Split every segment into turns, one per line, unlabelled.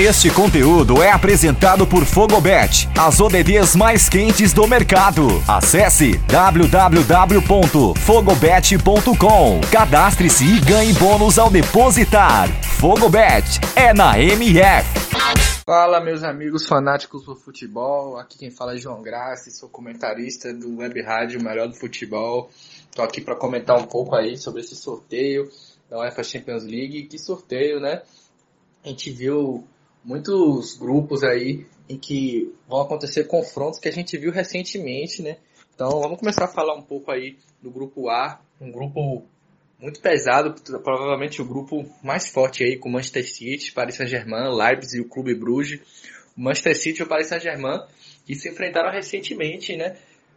Este conteúdo é apresentado por Fogobet, as ODDs mais quentes do mercado. Acesse www.fogobet.com. Cadastre-se e ganhe bônus ao depositar. Fogobet é na MF.
Fala, meus amigos fanáticos do futebol. Aqui quem fala é João Graça, sou comentarista do Web Rádio Melhor do Futebol. Tô aqui para comentar um pouco aí sobre esse sorteio da UEFA Champions League. Que sorteio, né? A gente viu muitos grupos aí em que vão acontecer confrontos que a gente viu recentemente, né? Então vamos começar a falar um pouco aí do grupo A, um grupo muito pesado, provavelmente o grupo mais forte aí com Manchester City, Paris Saint-Germain, Leipzig e o Clube Bruges. O Manchester City e o Paris Saint-Germain que se enfrentaram recentemente, né?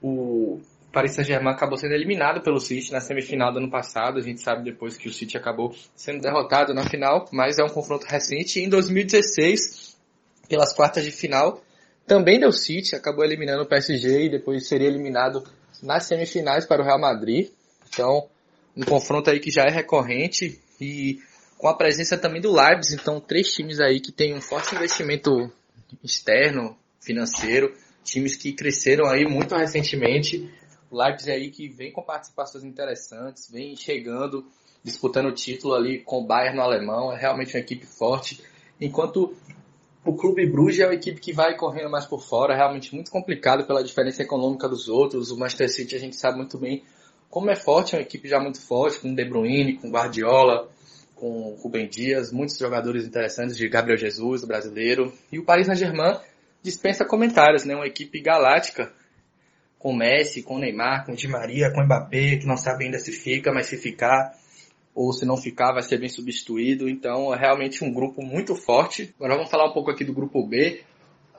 O Paris Saint-Germain acabou sendo eliminado pelo City na semifinal do ano passado. A gente sabe depois que o City acabou sendo derrotado na final, mas é um confronto recente. Em 2016, pelas quartas de final, também deu City, acabou eliminando o PSG e depois seria eliminado nas semifinais para o Real Madrid. Então, um confronto aí que já é recorrente e com a presença também do Leipzig, então três times aí que têm um forte investimento externo, financeiro, times que cresceram aí muito recentemente Leipzig aí que vem com participações interessantes, vem chegando, disputando o título ali com o Bayern no alemão, é realmente uma equipe forte. Enquanto o Clube Bruges é uma equipe que vai correndo mais por fora, é realmente muito complicado pela diferença econômica dos outros. O Manchester City a gente sabe muito bem como é forte, é uma equipe já muito forte, com De Bruyne, com Guardiola, com Rubem Dias, muitos jogadores interessantes de Gabriel Jesus, brasileiro. E o Paris Saint-Germain dispensa comentários, né? Uma equipe galáctica com Messi, com Neymar, com Di Maria, com Mbappé, que não sabe ainda se fica, mas se ficar, ou se não ficar, vai ser bem substituído. Então é realmente um grupo muito forte. Agora vamos falar um pouco aqui do grupo B.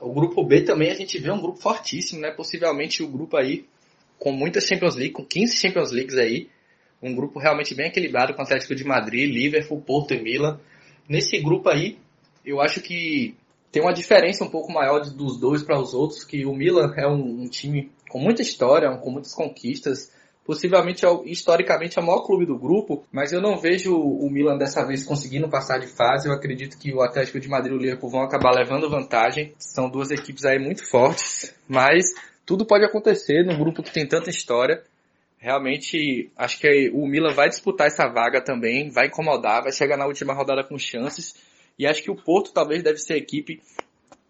O grupo B também a gente vê um grupo fortíssimo, né? Possivelmente o grupo aí com muitas Champions League, com 15 Champions Leagues aí. Um grupo realmente bem equilibrado com o Atlético de Madrid, Liverpool, Porto e Milan. Nesse grupo aí, eu acho que tem uma diferença um pouco maior dos dois para os outros, que o Milan é um, um time com muita história, com muitas conquistas, possivelmente é historicamente é o maior clube do grupo, mas eu não vejo o Milan dessa vez conseguindo passar de fase. Eu acredito que o Atlético de Madrid e o Liverpool vão acabar levando vantagem. São duas equipes aí muito fortes, mas tudo pode acontecer num grupo que tem tanta história. Realmente, acho que o Milan vai disputar essa vaga também, vai incomodar, vai chegar na última rodada com chances. E acho que o Porto talvez deve ser a equipe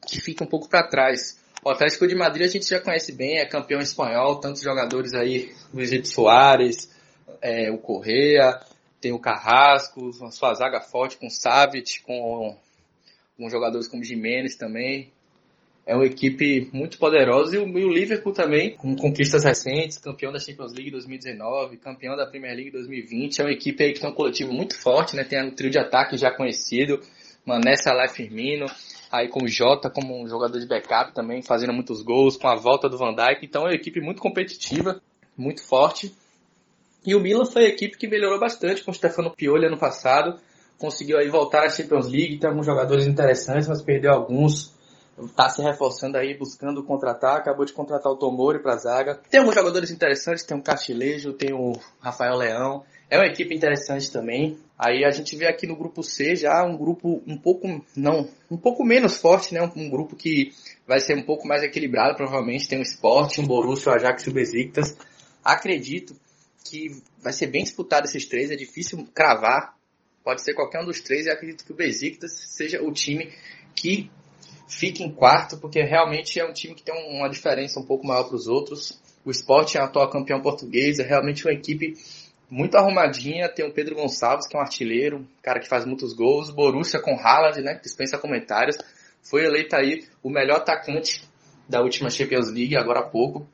que fica um pouco para trás. O Atlético de Madrid a gente já conhece bem, é campeão espanhol, tantos jogadores aí, Luizito Soares, é, o Correa, tem o Carrasco, a sua zaga forte com o Savic, com, com jogadores como Jimenez também. É uma equipe muito poderosa e o, e o Liverpool também, com conquistas recentes, campeão da Champions League 2019, campeão da Premier League 2020. É uma equipe aí que tem um coletivo muito forte, né? Tem um trio de ataque já conhecido, Mané, Salah Firmino, aí com o Jota como um jogador de backup também, fazendo muitos gols, com a volta do Van Dijk. Então é uma equipe muito competitiva, muito forte. E o Milan foi a equipe que melhorou bastante com o Stefano Pioli ano passado. Conseguiu aí voltar à Champions League, tem alguns jogadores interessantes, mas perdeu alguns. Tá se reforçando aí, buscando contratar. Acabou de contratar o Tomori pra zaga. Tem alguns jogadores interessantes, tem o Castilejo, tem o Rafael Leão. É uma equipe interessante também. Aí a gente vê aqui no grupo C já um grupo um pouco não, um pouco menos forte, né? Um, um grupo que vai ser um pouco mais equilibrado, provavelmente tem o Sport, um Borussia, o Ajax e o Besiktas. Acredito que vai ser bem disputado esses três, é difícil cravar. Pode ser qualquer um dos três e acredito que o Besiktas seja o time que fique em quarto, porque realmente é um time que tem uma diferença um pouco maior para os outros. O Sport é atual campeão português, é realmente uma equipe muito arrumadinha. Tem o Pedro Gonçalves, que é um artilheiro, um cara que faz muitos gols. Borussia com Haaland, né? Dispensa comentários. Foi eleito aí o melhor atacante da última Champions League, agora há pouco.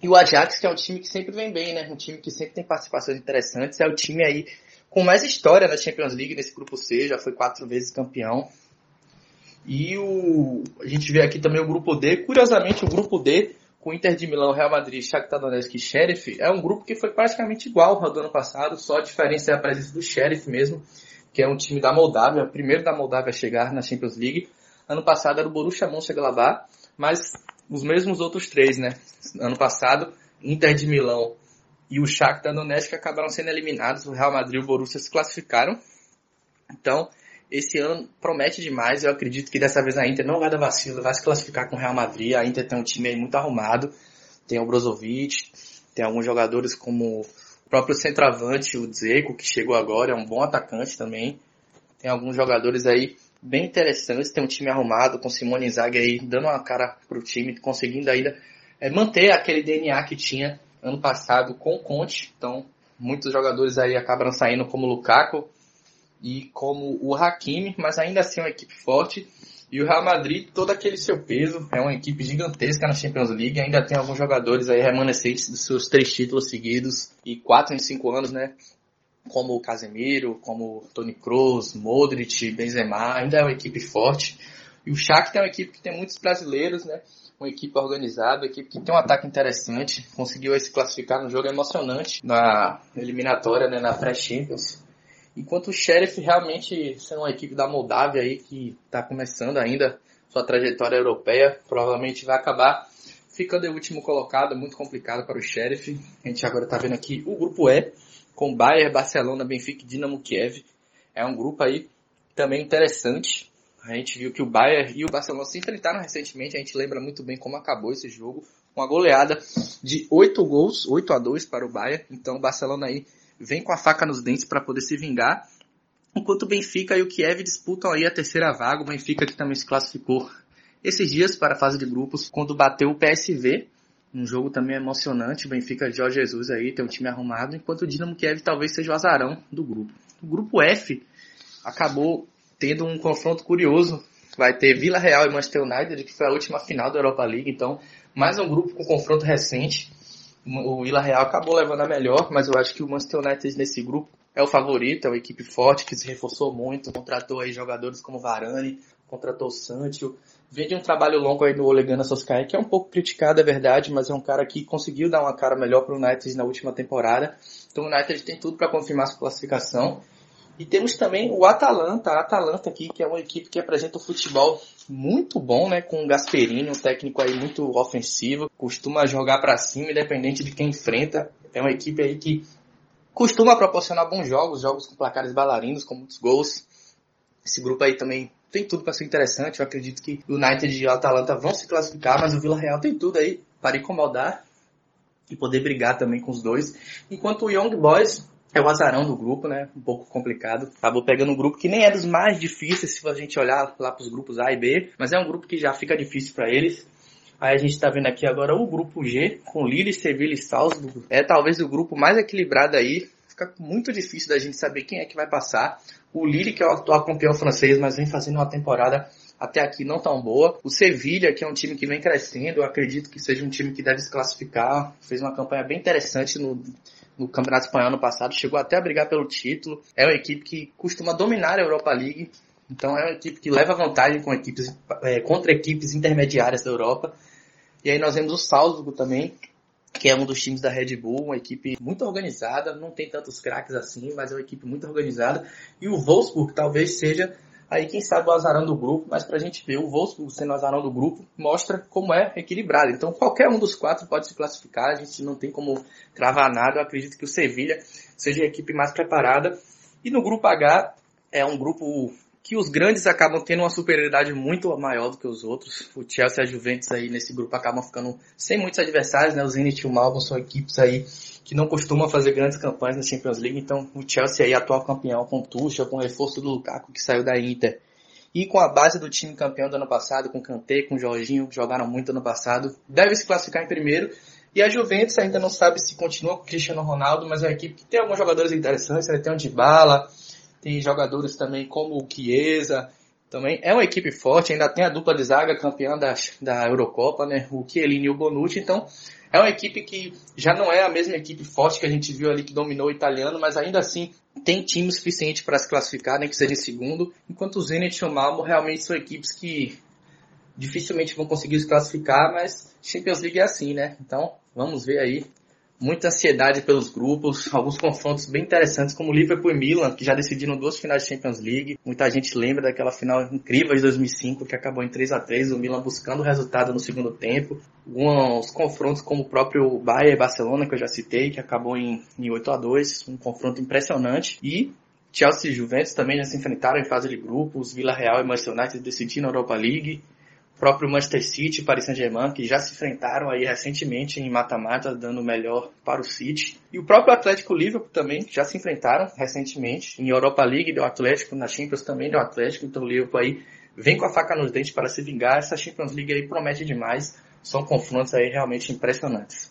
E o Ajax, que é um time que sempre vem bem, né? Um time que sempre tem participações interessantes. É o time aí com mais história na Champions League nesse grupo C, já foi quatro vezes campeão. E o, a gente vê aqui também o grupo D. Curiosamente, o grupo D com Inter de Milão, Real Madrid, Shakhtar Donetsk e Sheriff, é um grupo que foi praticamente igual ao do ano passado, só a diferença é a presença do Sheriff mesmo, que é um time da Moldávia, o primeiro da Moldávia a chegar na Champions League. Ano passado era o Borussia Mönchengladbach, mas os mesmos outros três, né? Ano passado, Inter de Milão e o Shakhtar Donetsk acabaram sendo eliminados, o Real Madrid e o Borussia se classificaram. Então, esse ano promete demais. Eu acredito que dessa vez a Inter não vai dar vacilo, vai se classificar com o Real Madrid. A Inter tem um time aí muito arrumado. Tem o Brozovic, tem alguns jogadores como o próprio centroavante, o Dzeko, que chegou agora, é um bom atacante também. Tem alguns jogadores aí bem interessantes. Tem um time arrumado com Simone Inzaghi aí dando uma cara pro time, conseguindo ainda é, manter aquele DNA que tinha ano passado com o Conte. Então, muitos jogadores aí acabam saindo como o Lukaku e como o Hakimi, mas ainda assim é uma equipe forte. E o Real Madrid, todo aquele seu peso, é uma equipe gigantesca na Champions League, ainda tem alguns jogadores aí remanescentes dos seus três títulos seguidos e quatro em cinco anos, né? Como o Casemiro, como o Toni Kroos, Modric, Benzema, ainda é uma equipe forte. E o Shakhtar é uma equipe que tem muitos brasileiros, né? uma equipe organizada, uma equipe que tem um ataque interessante, conseguiu se classificar no jogo emocionante na eliminatória, né, na pré-Champions. Enquanto o Sheriff realmente sendo uma equipe da Moldávia aí que está começando ainda sua trajetória europeia, provavelmente vai acabar ficando em último colocado, muito complicado para o Sheriff. A gente agora está vendo aqui o grupo E, com Bayern, Barcelona, Benfica e Dinamo Kiev. É um grupo aí também interessante. A gente viu que o Bayern e o Barcelona se enfrentaram recentemente, a gente lembra muito bem como acabou esse jogo. Uma goleada de 8 gols, 8 a 2 para o Bayern. Então o Barcelona aí vem com a faca nos dentes para poder se vingar. Enquanto o Benfica e o Kiev disputam aí a terceira vaga. O Benfica que também se classificou esses dias para a fase de grupos, quando bateu o PSV. Um jogo também emocionante. O Benfica de Jorge Jesus aí tem um time arrumado, enquanto o Dinamo Kiev talvez seja o azarão do grupo. O grupo F acabou tendo um confronto curioso. Vai ter Vila Real e Manchester United, que foi a última final da Europa League, então mais um grupo com confronto recente. O Vila Real acabou levando a melhor, mas eu acho que o Manchester United nesse grupo é o favorito, é uma equipe forte que se reforçou muito, contratou aí jogadores como Varane, contratou o Sancho, vem de um trabalho longo aí no Olegana Soskai, que é um pouco criticado, é verdade, mas é um cara que conseguiu dar uma cara melhor para o United na última temporada. Então o United tem tudo para confirmar sua classificação. E temos também o Atalanta, a Atalanta aqui, que é uma equipe que apresenta um futebol muito bom, né? Com o Gasperini, um técnico aí muito ofensivo, costuma jogar para cima, independente de quem enfrenta. É uma equipe aí que costuma proporcionar bons jogos, jogos com placares bailarinos, com muitos gols. Esse grupo aí também tem tudo para ser interessante. Eu acredito que o United e o Atalanta vão se classificar, mas o Vila Real tem tudo aí para incomodar e poder brigar também com os dois. Enquanto o Young Boys é o azarão do grupo, né? Um pouco complicado. Acabou pegando um grupo que nem é dos mais difíceis se a gente olhar lá para os grupos A e B, mas é um grupo que já fica difícil para eles. Aí a gente está vendo aqui agora o grupo G, com Lille, Sevilla e Salzburg. É talvez o grupo mais equilibrado aí. Fica muito difícil da gente saber quem é que vai passar. O Lille, que é o atual campeão francês, mas vem fazendo uma temporada até aqui não tão boa. O Sevilla, que é um time que vem crescendo, eu acredito que seja um time que deve se classificar. Fez uma campanha bem interessante no, no Campeonato Espanhol no passado, chegou até a brigar pelo título. É uma equipe que costuma dominar a Europa League, então é uma equipe que leva vantagem com equipes, é, contra equipes intermediárias da Europa. E aí nós vemos o Salzburg também, que é um dos times da Red Bull, uma equipe muito organizada, não tem tantos craques assim, mas é uma equipe muito organizada. E o Wolfsburg talvez seja Aí quem sabe o azarão do grupo, mas pra gente ver o Wolfsburg sendo o azarão do grupo, mostra como é equilibrado. Então qualquer um dos quatro pode se classificar, a gente não tem como cravar nada. Eu acredito que o Sevilha seja a equipe mais preparada. E no grupo H é um grupo que os grandes acabam tendo uma superioridade muito maior do que os outros. O Chelsea e a Juventus aí nesse grupo acabam ficando sem muitos adversários, né? O Zenit e o Malmo são equipes aí que não costumam fazer grandes campanhas na Champions League, então o Chelsea aí atual campeão com Tuchel, com o reforço do Lukaku que saiu da Inter. E com a base do time campeão do ano passado, com Kanté, com Jorginho, que jogaram muito ano passado, deve se classificar em primeiro. E a Juventus ainda não sabe se continua com o Cristiano Ronaldo, mas é uma equipe que tem alguns jogadores interessantes, ele tem o Dybala, tem jogadores também como o Chiesa, também é uma equipe forte, ainda tem a dupla de zaga campeã da, da Eurocopa, né? O Chiellini e o Bonucci, então é uma equipe que já não é a mesma equipe forte que a gente viu ali que dominou o italiano, mas ainda assim tem time suficiente para se classificar, nem que seja em segundo, enquanto o Zenit e o Malmo realmente são equipes que dificilmente vão conseguir se classificar, mas Champions League é assim, né? Então, vamos ver aí muita ansiedade pelos grupos, alguns confrontos bem interessantes, como Liverpool e Milan, que já decidiram duas finais de Champions League. Muita gente lembra daquela final incrível de 2005, que acabou em 3 a 3 o Milan buscando o resultado no segundo tempo. Alguns confrontos como o próprio Bayern e Barcelona, que eu já citei, que acabou em, em 8 a 2 um confronto impressionante. E Chelsea e Juventus também já se enfrentaram em fase de grupos, Vila Real e Manchester United decidiram na Europa League, próprio Manchester City e Paris Saint-Germain, que já se enfrentaram aí recentemente em mata-mata, dando o melhor para o City. E o próprio Atlético Liverpool também já se enfrentaram recentemente em Europa League, deu Atlético, na Champions também deu Atlético, então o Liverpool aí vem com a faca nos dentes para se vingar. Essa Champions League aí promete demais, são confrontos aí realmente impressionantes.